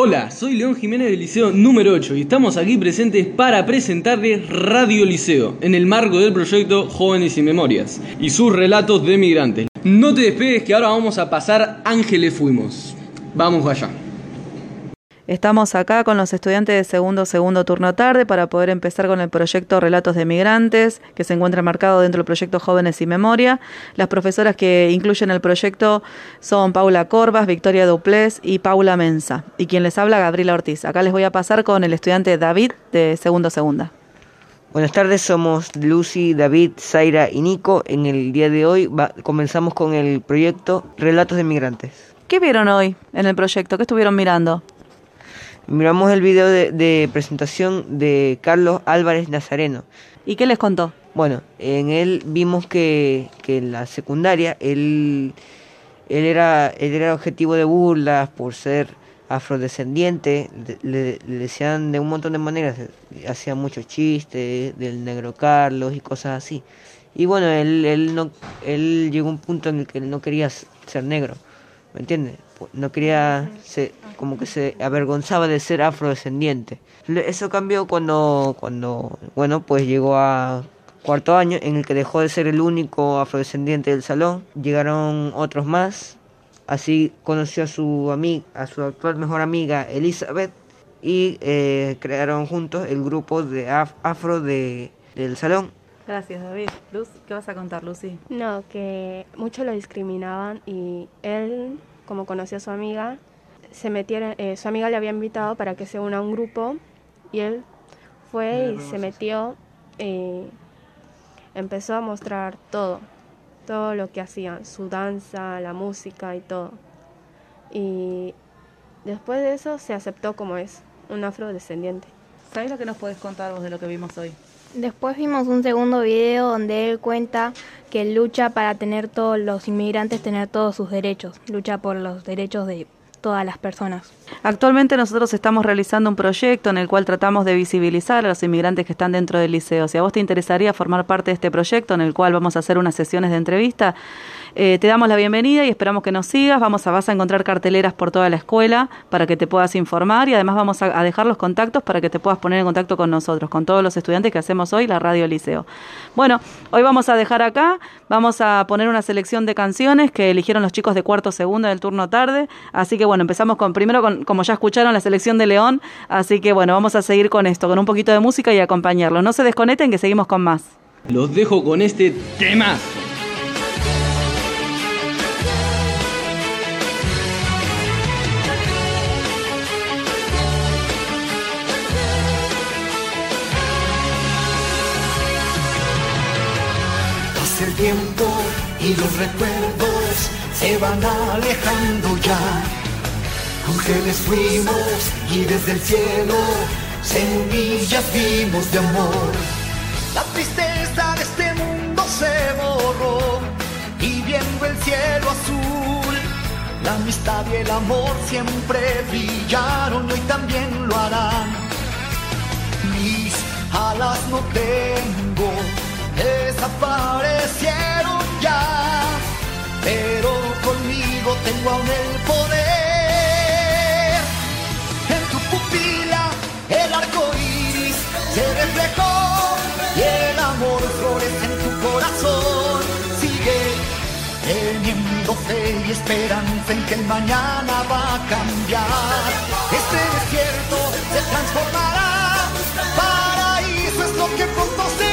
Hola, soy León Jiménez del Liceo número 8 y estamos aquí presentes para presentarles Radio Liceo en el marco del proyecto Jóvenes y Memorias y sus relatos de migrantes. No te despegues que ahora vamos a pasar Ángeles Fuimos. Vamos allá. Estamos acá con los estudiantes de segundo segundo turno tarde para poder empezar con el proyecto Relatos de Migrantes, que se encuentra marcado dentro del proyecto Jóvenes y Memoria. Las profesoras que incluyen el proyecto son Paula Corvas, Victoria Duplés y Paula Mensa. Y quien les habla, Gabriela Ortiz. Acá les voy a pasar con el estudiante David de segundo segunda. Buenas tardes, somos Lucy, David, Zaira y Nico. En el día de hoy comenzamos con el proyecto Relatos de Migrantes. ¿Qué vieron hoy en el proyecto? ¿Qué estuvieron mirando? Miramos el video de, presentación de Carlos Álvarez Nazareno. ¿Y qué les contó? Bueno, en él vimos que, en la secundaria él, él, era, él era objetivo de burlas por ser afrodescendiente, le, decían de un montón de maneras, hacía muchos chistes del negro Carlos y cosas así. Y bueno, él, él, no, él llegó a un punto en el que él no quería ser negro, ¿me entiendes? No quería, se, como que se avergonzaba de ser afrodescendiente. Eso cambió cuando, cuando, bueno, pues llegó a cuarto año en el que dejó de ser el único afrodescendiente del salón. Llegaron otros más. Así conoció a su amiga, a su actual mejor amiga Elizabeth y eh, crearon juntos el grupo de afro de, del salón. Gracias, David. Luz, ¿qué vas a contar, Lucy? No, que muchos lo discriminaban y él, como conoció a su amiga, se metieron, eh, su amiga le había invitado para que se una a un grupo y él fue y se metió, eh, empezó a mostrar todo, todo lo que hacían, su danza, la música y todo. Y después de eso se aceptó como es, un afrodescendiente. ¿Sabes lo que nos puedes contar vos de lo que vimos hoy? Después vimos un segundo video donde él cuenta que lucha para tener todos los inmigrantes, tener todos sus derechos, lucha por los derechos de todas las personas. Actualmente nosotros estamos realizando un proyecto en el cual tratamos de visibilizar a los inmigrantes que están dentro del liceo. Si a vos te interesaría formar parte de este proyecto en el cual vamos a hacer unas sesiones de entrevista, eh, te damos la bienvenida y esperamos que nos sigas. Vamos a, vas a encontrar carteleras por toda la escuela para que te puedas informar y además vamos a, dejar los contactos para que te puedas poner en contacto con nosotros, con todos los estudiantes que hacemos hoy la Radio Liceo. Bueno, hoy vamos a dejar acá, vamos a poner una selección de canciones que eligieron los chicos de cuarto segundo del turno tarde. Así que bueno, empezamos con primero con, como ya escucharon, la selección de León. Así que bueno, vamos a seguir con esto, con un poquito de música y acompañarlo. No se desconecten que seguimos con más. Los dejo con este tema. el tiempo y los recuerdos se van alejando ya. Ángeles fuimos y desde el cielo semillas vimos de amor. La tristeza de este mundo se borró y viendo el cielo azul, la amistad y el amor siempre brillaron y hoy también lo harán. Mis alas no tengo desaparecieron ya, pero conmigo tengo aún el poder. Fe y esperanza en que el mañana va a cambiar. Este desierto se transformará, paraíso es lo que pronto será.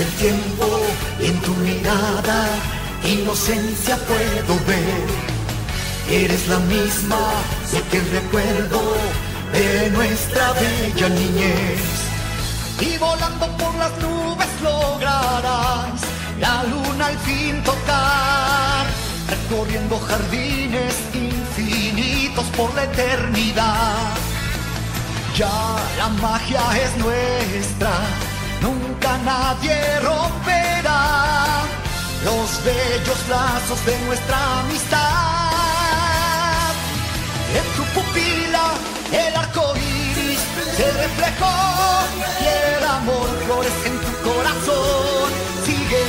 El tiempo en tu mirada, inocencia puedo ver. Eres la misma que el recuerdo de nuestra bella niñez. Y volando por las nubes lograrás la luna al fin tocar, recorriendo jardines infinitos por la eternidad ya la magia es nuestra, nunca nadie romperá los bellos lazos de nuestra amistad. En tu pupila el arco iris se reflejó y el amor florece en tu corazón. Sigue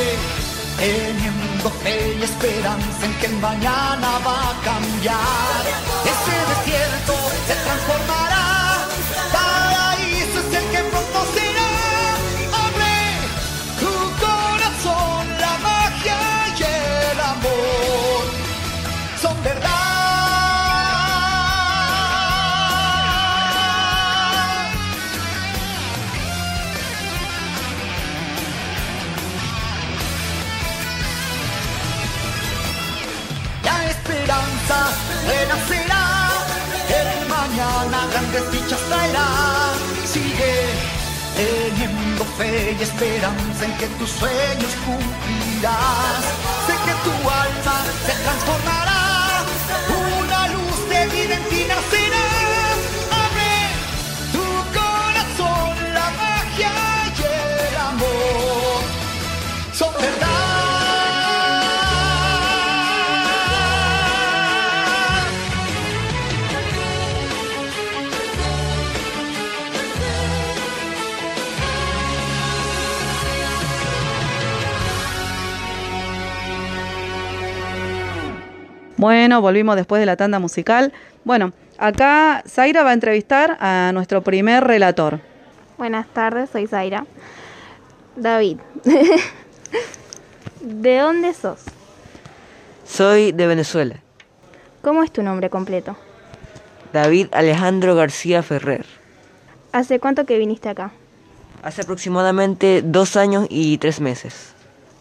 teniendo fe y esperanza en que mañana va a cambiar. Ese desierto se transformará. El mañana grandes dichas traerá. Sigue teniendo fe y esperanza en que tus sueños cumplirás. Sé que tu alma se transformará, una luz de vida en ti nacerá. Bueno, volvimos después de la tanda musical. Bueno, acá Zaira va a entrevistar a nuestro primer relator. Buenas tardes, soy Zaira. David, ¿de dónde sos? Soy de Venezuela. ¿Cómo es tu nombre completo? David Alejandro García Ferrer. ¿Hace cuánto que viniste acá? Hace aproximadamente dos años y tres meses.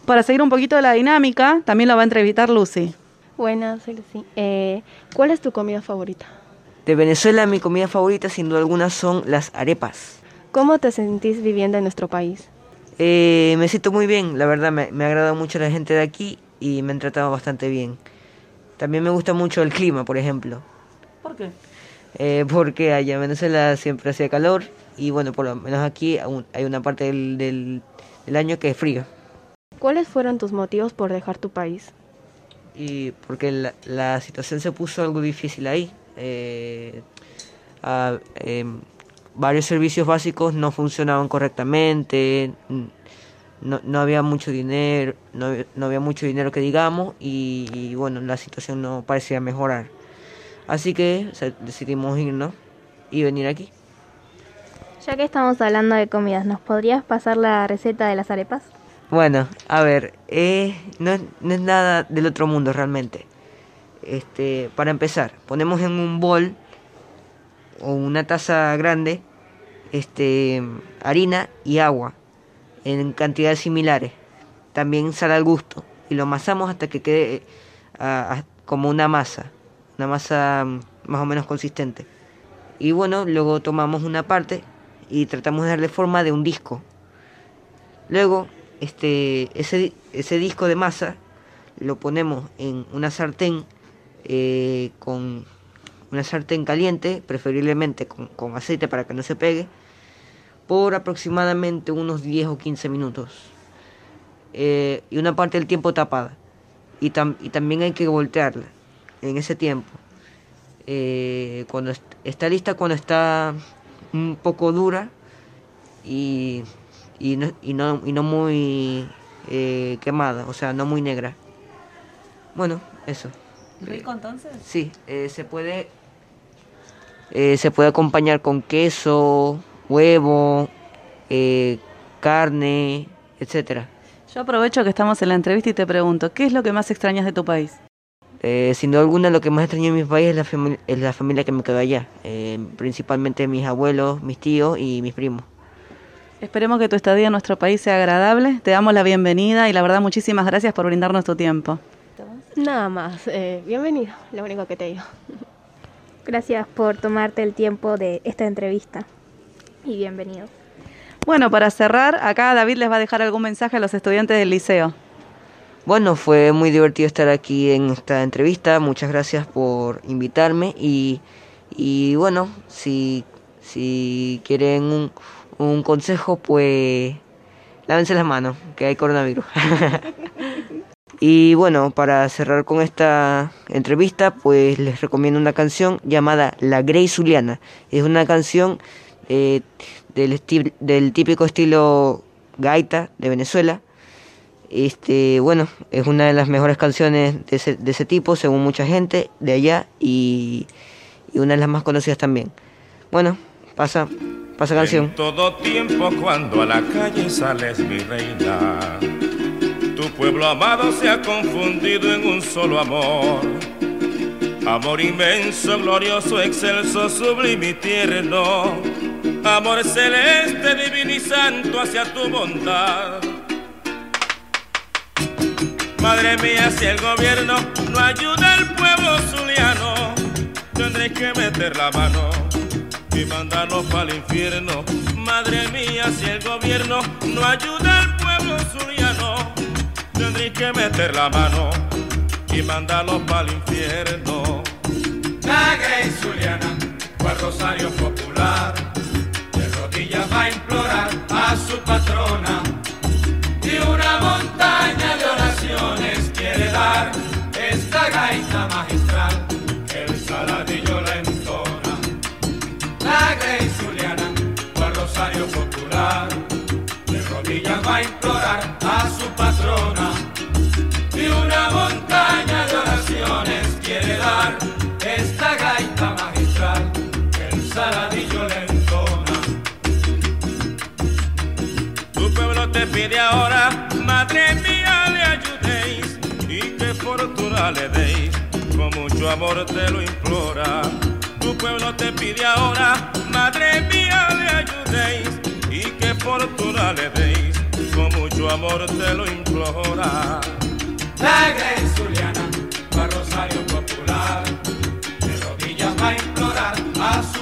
Para seguir un poquito de la dinámica, también lo va a entrevistar Lucy. Buenas. Eh, ¿Cuál es tu comida favorita? De Venezuela mi comida favorita sin duda alguna son las arepas. ¿Cómo te sentís viviendo en nuestro país? Eh, me siento muy bien, la verdad me, me ha agradado mucho la gente de aquí y me han tratado bastante bien. También me gusta mucho el clima, por ejemplo. ¿Por qué? Eh, porque allá en Venezuela siempre hacía calor y bueno, por lo menos aquí aún hay una parte del, del, del año que es frío. ¿Cuáles fueron tus motivos por dejar tu país? Y porque la, la situación se puso algo difícil ahí. Eh, ah, em, varios servicios básicos no funcionaban correctamente, no, no había mucho dinero, no, no había mucho dinero que digamos y, y, bueno, la situación no parecía mejorar. Así que decidimos irnos y venir aquí. Ya que estamos hablando de comidas, ¿nos podrías pasar la receta de las arepas? Bueno, a ver, eh, no, es- no es nada del otro mundo realmente. Este, para empezar, ponemos en un bol o una taza grande, este, harina y agua en cantidades similares. También sal al gusto y lo amasamos hasta que quede como una masa, una masa mm, más o menos consistente. Y bueno, luego tomamos una parte y tratamos de darle forma de un disco. Luego, este, ese, ese disco de masa lo ponemos en una sartén eh, con una sartén caliente, preferiblemente con, con aceite para que no se pegue, por aproximadamente unos 10 o 15 minutos. Eh, y una parte del tiempo tapada. Y, tam- y también hay que voltearla en ese tiempo. Eh, cuando est- está lista, cuando está un poco dura y, y, no, y, no, y no muy eh, quemada, o sea, no muy negra. Bueno, eso. ¿Rico entonces? Sí, eh, se puede eh, se puede acompañar con queso, huevo, eh, carne, etcétera. Yo aprovecho que estamos en la entrevista y te pregunto, ¿qué es lo que más extrañas de tu país? Eh, sin duda alguna, lo que más extraño en mi país es la, es la familia que me quedó allá, principalmente mis abuelos, mis tíos y mis primos. Esperemos que tu estadía en nuestro país sea agradable. Te damos la bienvenida y la verdad muchísimas gracias por brindarnos tu tiempo. Nada más. eh, bienvenido, lo único que te digo. Gracias por tomarte el tiempo de esta entrevista. Y bienvenido. Bueno, para cerrar, acá David les va a dejar algún mensaje a los estudiantes del liceo. Bueno, fue muy divertido estar aquí en esta entrevista. Muchas gracias por invitarme y, y bueno, si, Si quieren un, un consejo, pues lávense las manos, que hay coronavirus. y bueno, para cerrar con esta entrevista, pues les recomiendo una canción llamada La Grey Zuliana. Es una canción eh, del, del típico estilo gaita de Venezuela. Este, bueno, es una de las mejores canciones de ese, de ese tipo, según mucha gente de allá, y, y una de las más conocidas también. Bueno, pasa. Pasa canción. En todo tiempo cuando a la calle sales mi reina, tu pueblo amado se ha confundido en un solo amor. Amor inmenso, glorioso, excelso, sublime y tierno. Amor celeste, divino y santo hacia tu bondad. Madre mía, si el gobierno no ayuda al pueblo zuliano, tendré que meter la mano y mandarlos para el infierno. Madre mía, si el gobierno no ayuda al pueblo suriano, tendré que meter la mano y mandarlos para el infierno. La Grey Zuliana, cual Rosario Popular, de rodillas va a implorar a su patrona y una montaña de oraciones quiere dar esta gaita magistral, fortuna le deis, con mucho amor te lo implora tu pueblo te pide ahora, madre mía, le ayudéis y que fortuna le deis, con mucho amor te lo implora. La Grey Zuliana, para Rosario Popular, de rodillas va a implorar a su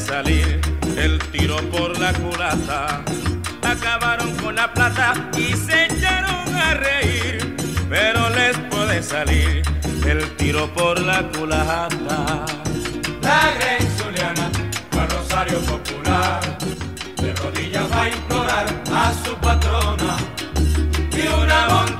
salir el tiro por la culata. Acabaron con la plata y se echaron a reír pero les puede salir el tiro por la culata. La Grey Zuliana, para Rosario Popular, de rodillas va a implorar a su patrona y una montaña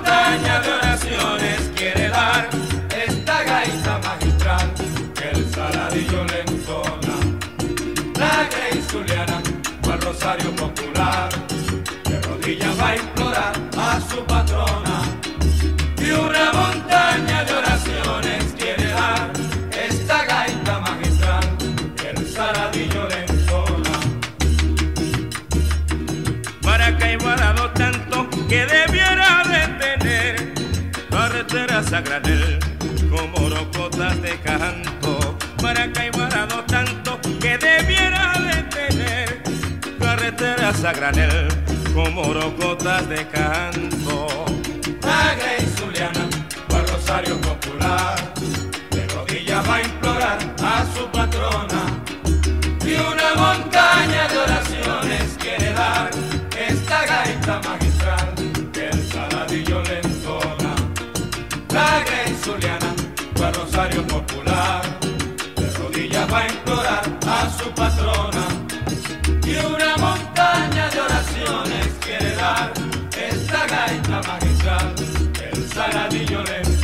carreteras a granel como rocotas de canto. Ha dado tanto que debiera de tener carreteras a granel como rocotas de canto. La Grey Zuliana, por Rosario Popular, de rodillas va a implorar a su patrona y una montaña de oraciones quiere dar esta gaita magistral que el saladillo. La Grey Zuliana, por Rosario Popular, de rodillas va a implorar a su patrona. Y una montaña de oraciones quiere dar esta gaita magistral, el saladillo le